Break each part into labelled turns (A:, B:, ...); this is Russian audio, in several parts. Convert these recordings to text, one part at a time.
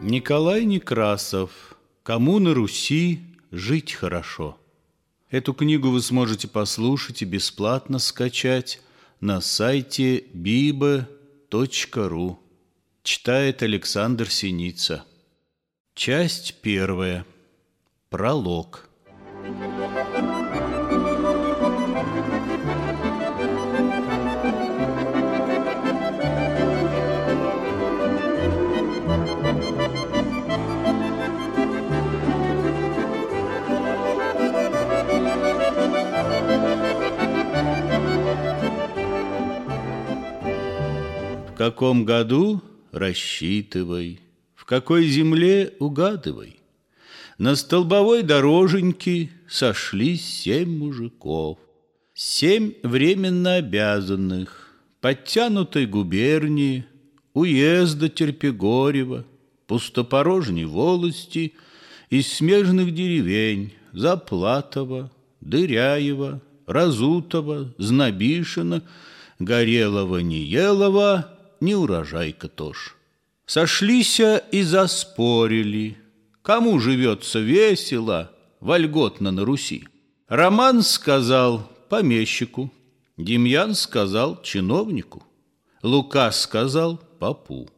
A: Николай Некрасов «Кому на Руси жить хорошо». Эту книгу вы сможете послушать и бесплатно скачать на сайте biba.ru. Читает Александр Синица. Часть первая. Пролог. Каком году рассчитывай, в какой земле угадывай. На столбовой дороженьке сошлись семь мужиков, Семь временно обязанных, подтянутой губернии, Уезда Терпегорева, пустопорожней волости, Из смежных деревень Заплатова, Дыряева, Разутова, Знобишина, Горелого-Неелова не урожайка тоже. Сошлися и заспорили, кому живется весело, вольготно на Руси. Роман сказал помещику, Демьян сказал чиновнику, Лука сказал попу.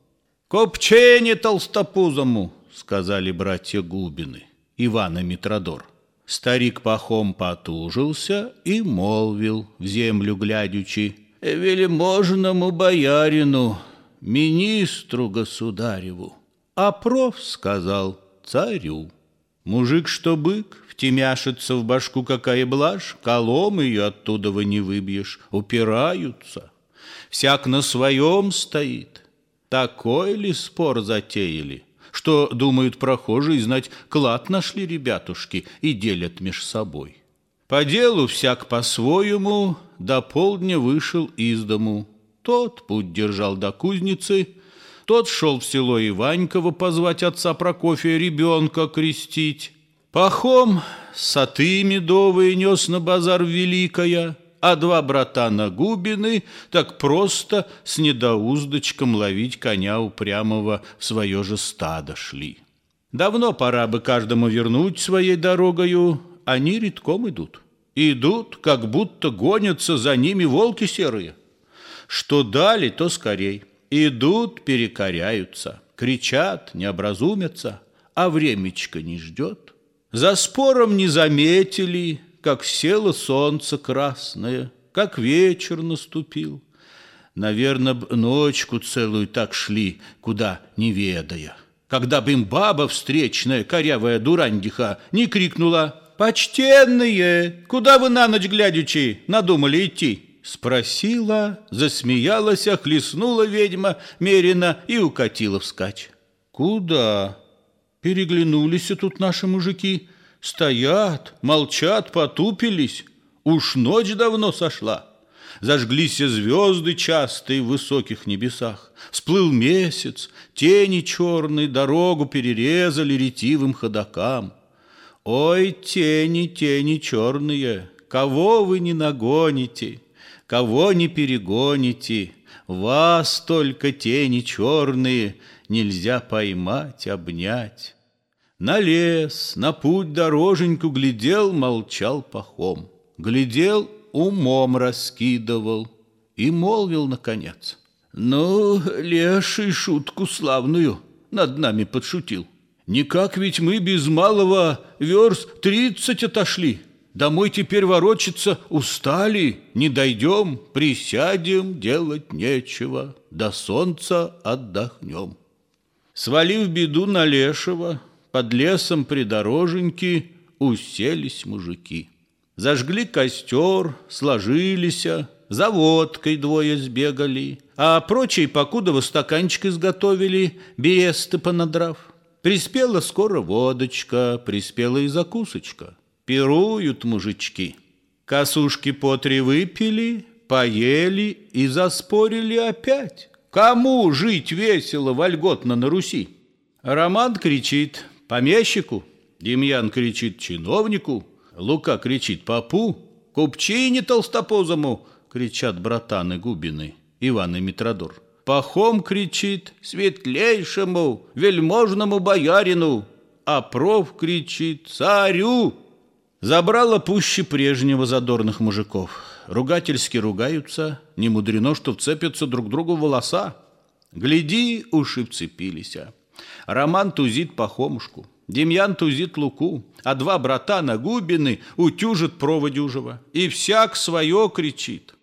A: «Копчение толстопузому!» — сказали братья Губины, Иван и Митродор. Старик пахом потужился и молвил, в землю глядячи, «Велиможному боярину, министру государеву». А проф сказал царю. Мужик, что бык, втемяшится в башку какая блажь, колом ее оттуда вы не выбьешь, упираются. Всяк на своем стоит. Такой ли спор затеяли, что, думают прохожие, знать, клад нашли ребятушки и делят меж собой. По делу всяк по-своему до полдня вышел из дому. Тот путь держал до кузницы, тот шел в село Иваньково позвать отца Прокофия ребенка крестить. Пахом саты медовые нес на базар Великая, а два брата на Губины так просто с недоуздочком ловить коня упрямого в свое же стадо шли. Давно пора бы каждому вернуть своей дорогою, они редком идут. Идут, как будто гонятся за ними волки серые. Что дали, то скорей. Идут, перекоряются, кричат, не образумятся, а времечко не ждет. За спором не заметили, как село солнце красное, как вечер наступил. Наверное, б ночку целую так шли, куда не ведая. Когда бы им баба встречная, корявая дурандиха, не крикнула «Почтенные, куда вы на ночь глядячи надумали идти?» Спросила, засмеялась, хлестнула ведьма меренно и укатила вскачь. «Куда?» Переглянулись тут наши мужики. Стоят, молчат, потупились. Уж ночь давно сошла. Зажглись звезды частые в высоких небесах. Всплыл месяц, тени черные дорогу перерезали ретивым ходокам. Ой, тени, тени черные, кого вы не нагоните, кого не перегоните, вас только тени черные нельзя поймать, обнять. На лес, на путь дороженьку глядел, молчал пахом, глядел, умом раскидывал и молвил наконец. Ну, леший шутку славную над нами подшутил. Никак ведь мы без малого верст тридцать отошли. Домой теперь ворочаться устали, не дойдем, присядем, делать нечего, до солнца отдохнем. Свалив беду на лешего, под лесом придороженьки уселись мужики. Зажгли костер, сложились, за водкой двое сбегали, а прочие покудово стаканчик изготовили, бересты понадрав. Приспела скоро водочка, приспела и закусочка. Пируют мужички. Косушки по три выпили, поели и заспорили опять. Кому жить весело, вольготно на Руси? Роман кричит помещику, Демьян кричит чиновнику, Лука кричит попу, купчине толстопозому кричат братаны Губины, Иван и Митродор. Пахом кричит светлейшему, вельможному боярину, а проф кричит царю. Забрала пуще прежнего задорных мужиков. Ругательски ругаются, не мудрено, что вцепятся друг другу волоса. Гляди, уши вцепились. Роман тузит Пахомушку, Демьян тузит Луку, а два брата на Губины утюжат проводюжего, и всяк свое кричит.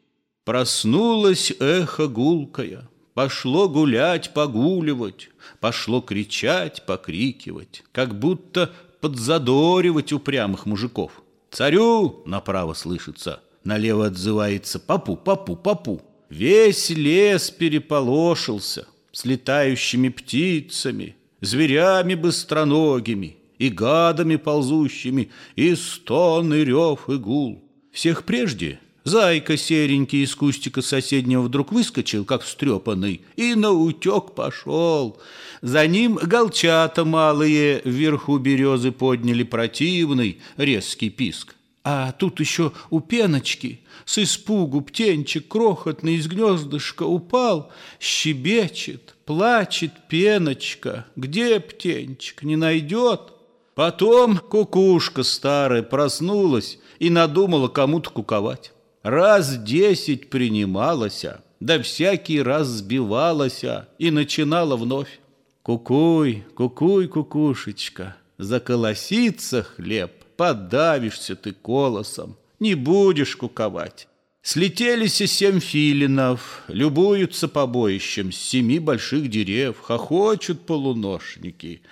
A: Проснулось эхо гулкое, Пошло гулять, погуливать, Пошло кричать, покрикивать, Как будто подзадоривать упрямых мужиков. Царю направо слышится, налево отзывается «Папу, папу, папу». Весь лес переполошился с летающими птицами, зверями быстроногими и гадами ползущими, и стон, и рев, и гул. Всех прежде Зайка серенький из кустика соседнего вдруг выскочил, как встрепанный, и на утек пошел. За ним голчата малые вверху березы подняли противный резкий писк. А тут еще у пеночки с испугу птенчик крохотный из гнездышка упал, щебечет, плачет пеночка. Где птенчик, не найдет? Потом кукушка старая проснулась и надумала кому-то куковать раз десять принималася, да всякий раз сбивалася и начинала вновь. Кукуй, кукуй, кукушечка, заколосится хлеб, подавишься ты колосом, не будешь куковать. Слетелись семь филинов, любуются побоищем с семи больших дерев, хохочут полуношники,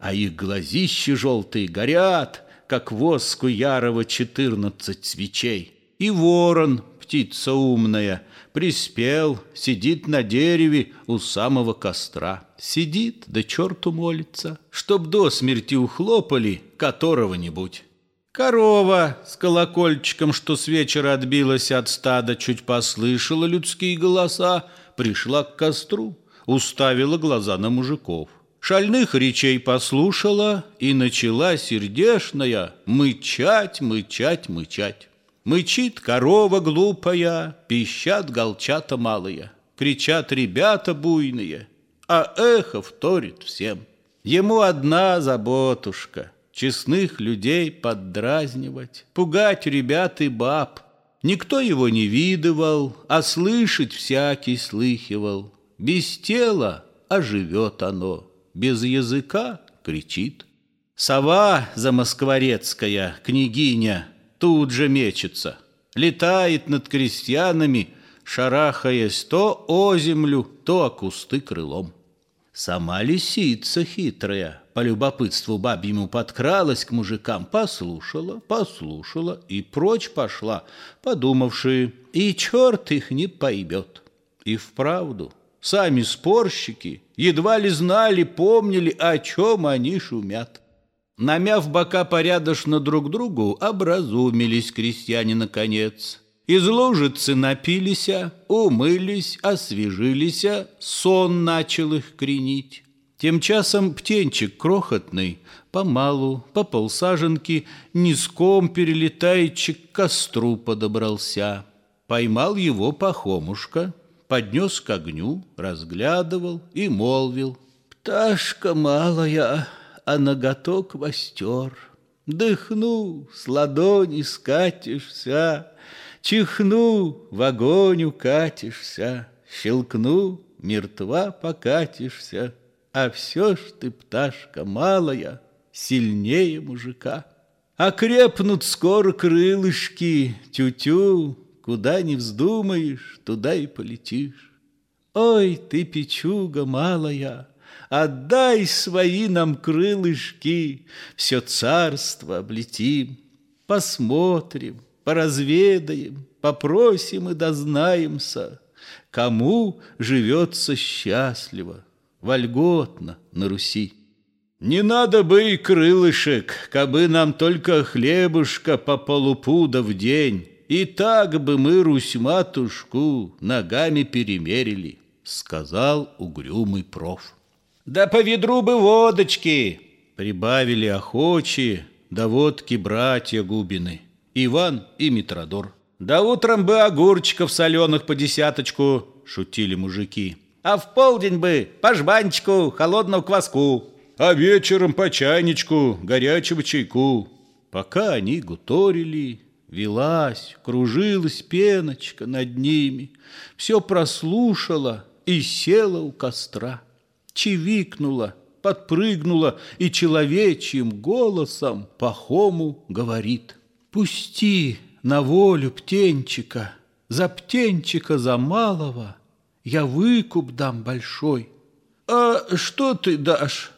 A: а их глазищи желтые горят, как воску ярого четырнадцать свечей. И ворон, птица умная, приспел, сидит на дереве у самого костра. Сидит, да черту молится, чтоб до смерти ухлопали которого-нибудь. Корова с колокольчиком, что с вечера отбилась от стада, чуть послышала людские голоса, пришла к костру, уставила глаза на мужиков. Шальных речей послушала и начала сердешная мычать, мычать, мычать. Мычит корова глупая, пищат голчата малые, Кричат ребята буйные, а эхо вторит всем. Ему одна заботушка — честных людей поддразнивать, Пугать ребят и баб. Никто его не видывал, а слышать всякий слыхивал. Без тела оживет оно, без языка кричит. Сова замоскворецкая, княгиня, тут же мечется, летает над крестьянами, шарахаясь то о землю, то о кусты крылом. Сама лисица хитрая, по любопытству бабьему подкралась к мужикам, послушала, послушала и прочь пошла, подумавши, и черт их не поймет. И вправду, сами спорщики едва ли знали, помнили, о чем они шумят. Намяв бока порядочно друг другу, образумились крестьяне наконец. Из лужицы напилися, умылись, освежились, сон начал их кренить. Тем часом птенчик крохотный, помалу, по полсаженки, низком перелетаючи к костру подобрался. Поймал его пахомушка, поднес к огню, разглядывал и молвил. «Пташка малая!» А ноготок востер. Дыхну, с ладони скатишься, Чихну, в огонь укатишься, Щелкну, мертва покатишься, А все ж ты, пташка малая, Сильнее мужика. Окрепнут скоро крылышки, Тю-тю, куда не вздумаешь, Туда и полетишь. Ой, ты, печуга малая, Отдай свои нам крылышки, Все царство облетим, Посмотрим, поразведаем, попросим и дознаемся, кому живется счастливо, вольготно на Руси. Не надо бы и крылышек, кабы нам только хлебушка по полупуда в день, и так бы мы Русь-матушку ногами перемерили, сказал угрюмый проф. Да по ведру бы водочки, прибавили охочие, да водки братья Губины, Иван и Митродор. Да утром бы огурчиков соленых по десяточку, шутили мужики. А в полдень бы по жбанчику холодного кваску, а вечером по чайничку горячего чайку. Пока они гуторили, велась, кружилась пеночка над ними, все прослушала и села у костра чевикнула, подпрыгнула и человечьим голосом Пахому говорит «Пусти на волю птенчика, за птенчика за малого я выкуп дам большой». «А что ты дашь?»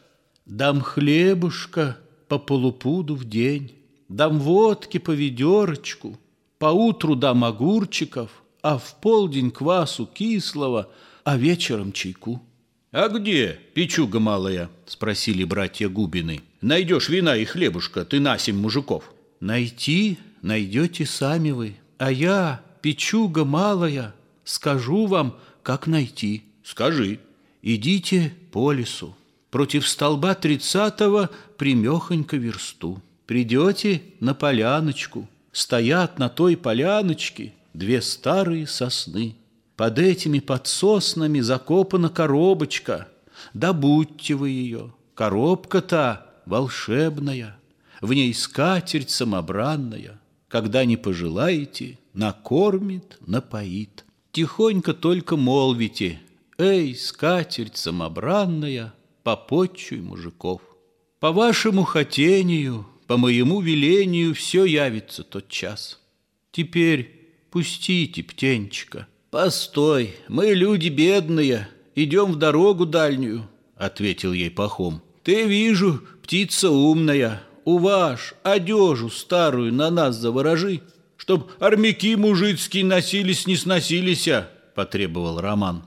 A: «Дам хлебушка по полупуду в день, дам водки по ведерочку, поутру дам огурчиков, а в полдень квасу кислого, а вечером чайку». «А где печуга малая?» — спросили братья Губины. «Найдешь вина и хлебушка, ты на семь мужиков». «Найти найдете сами вы, а я, печуга малая, скажу вам, как найти». «Скажи». «Идите по лесу, против столба тридцатого примехонько версту. Придете на поляночку, стоят на той поляночке две старые сосны». Под этими подсоснами закопана коробочка. Добудьте вы ее. Коробка-то волшебная, В ней скатерть самобранная. Когда не пожелаете, накормит, напоит. Тихонько только молвите, Эй, скатерть самобранная, попотчуй мужиков. По вашему хотению, по моему велению Все явится тот час. Теперь пустите птенчика — «Постой, мы люди бедные, идем в дорогу дальнюю», — ответил ей Пахом. «Ты, вижу, птица умная, уваж, одежу старую на нас заворожи, чтоб армяки мужицкие носились, не сносились», — потребовал Роман.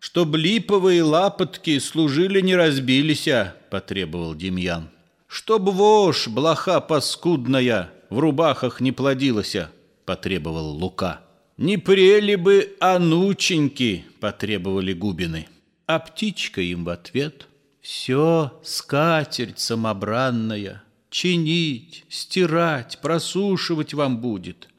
A: «Чтоб липовые лапотки служили, не разбились», — потребовал Демьян. «Чтоб вошь, блоха паскудная, в рубахах не плодилась», — потребовал Лука. «Не прели бы анученьки!» — потребовали Губины. А птичка им в ответ. «Все, скатерть самобранная, чинить, стирать, просушивать вам будет.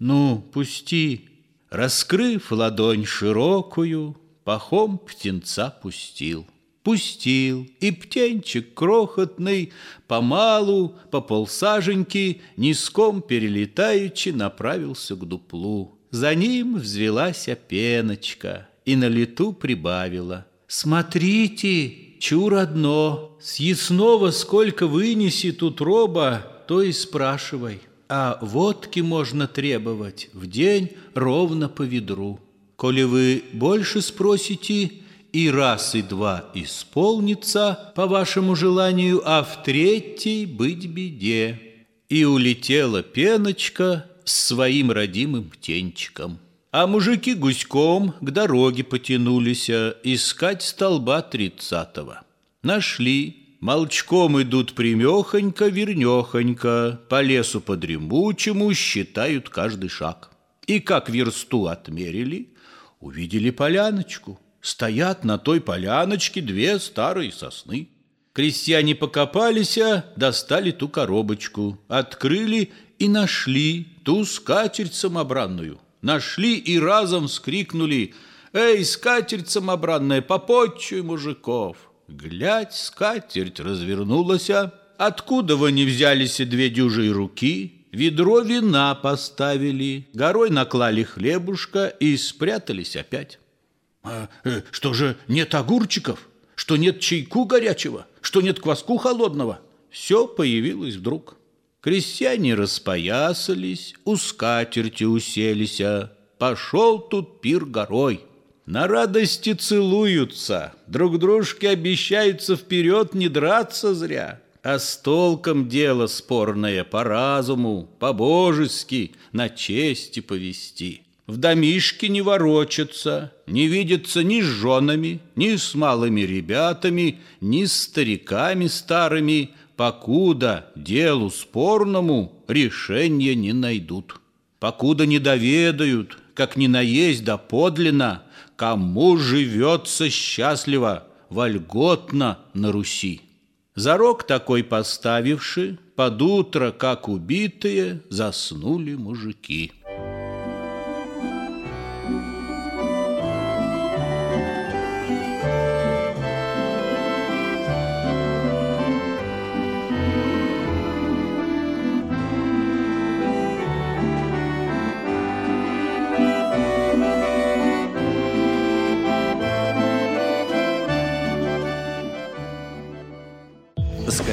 A: Ну, пусти!» Раскрыв ладонь широкую, Пахом птенца пустил. Пустил, и птенчик крохотный Помалу, по полсаженьки, Низком перелетаючи, Направился к дуплу. За ним взвелась пеночка и на лету прибавила. «Смотрите, чур одно, съестного сколько вынеси тут роба, то и спрашивай. А водки можно требовать в день ровно по ведру. Коли вы больше спросите, и раз, и два исполнится по вашему желанию, а в третий быть беде». И улетела пеночка, с своим родимым птенчиком. А мужики гуськом к дороге потянулись а, искать столба тридцатого. Нашли, молчком идут примехонько, вернехонько, по лесу подремучему считают каждый шаг. И как версту отмерили, увидели поляночку. Стоят на той поляночке две старые сосны. Крестьяне покопались, а, достали ту коробочку, открыли и нашли ту скатерть самобранную. Нашли и разом скрикнули «Эй, скатерть самобранная, попотчуй мужиков!» Глядь, скатерть развернулась, откуда вы не взялись две дюжие руки, ведро вина поставили, горой наклали хлебушка и спрятались опять. А, э, что же нет огурчиков? Что нет чайку горячего? Что нет кваску холодного? Все появилось вдруг. Крестьяне распоясались, у скатерти уселись, а пошел тут пир горой. На радости целуются, друг дружке обещаются вперед не драться зря. а с толком дело спорное по разуму, по-божески, на чести повести. В домишке не ворочаться, не видится ни с женами, ни с малыми ребятами, ни с стариками старыми, покуда делу спорному решения не найдут. Покуда не доведают, как ни наесть да подлинно, кому живется счастливо, вольготно на Руси. Зарок такой поставивши, под утро, как убитые, заснули мужики.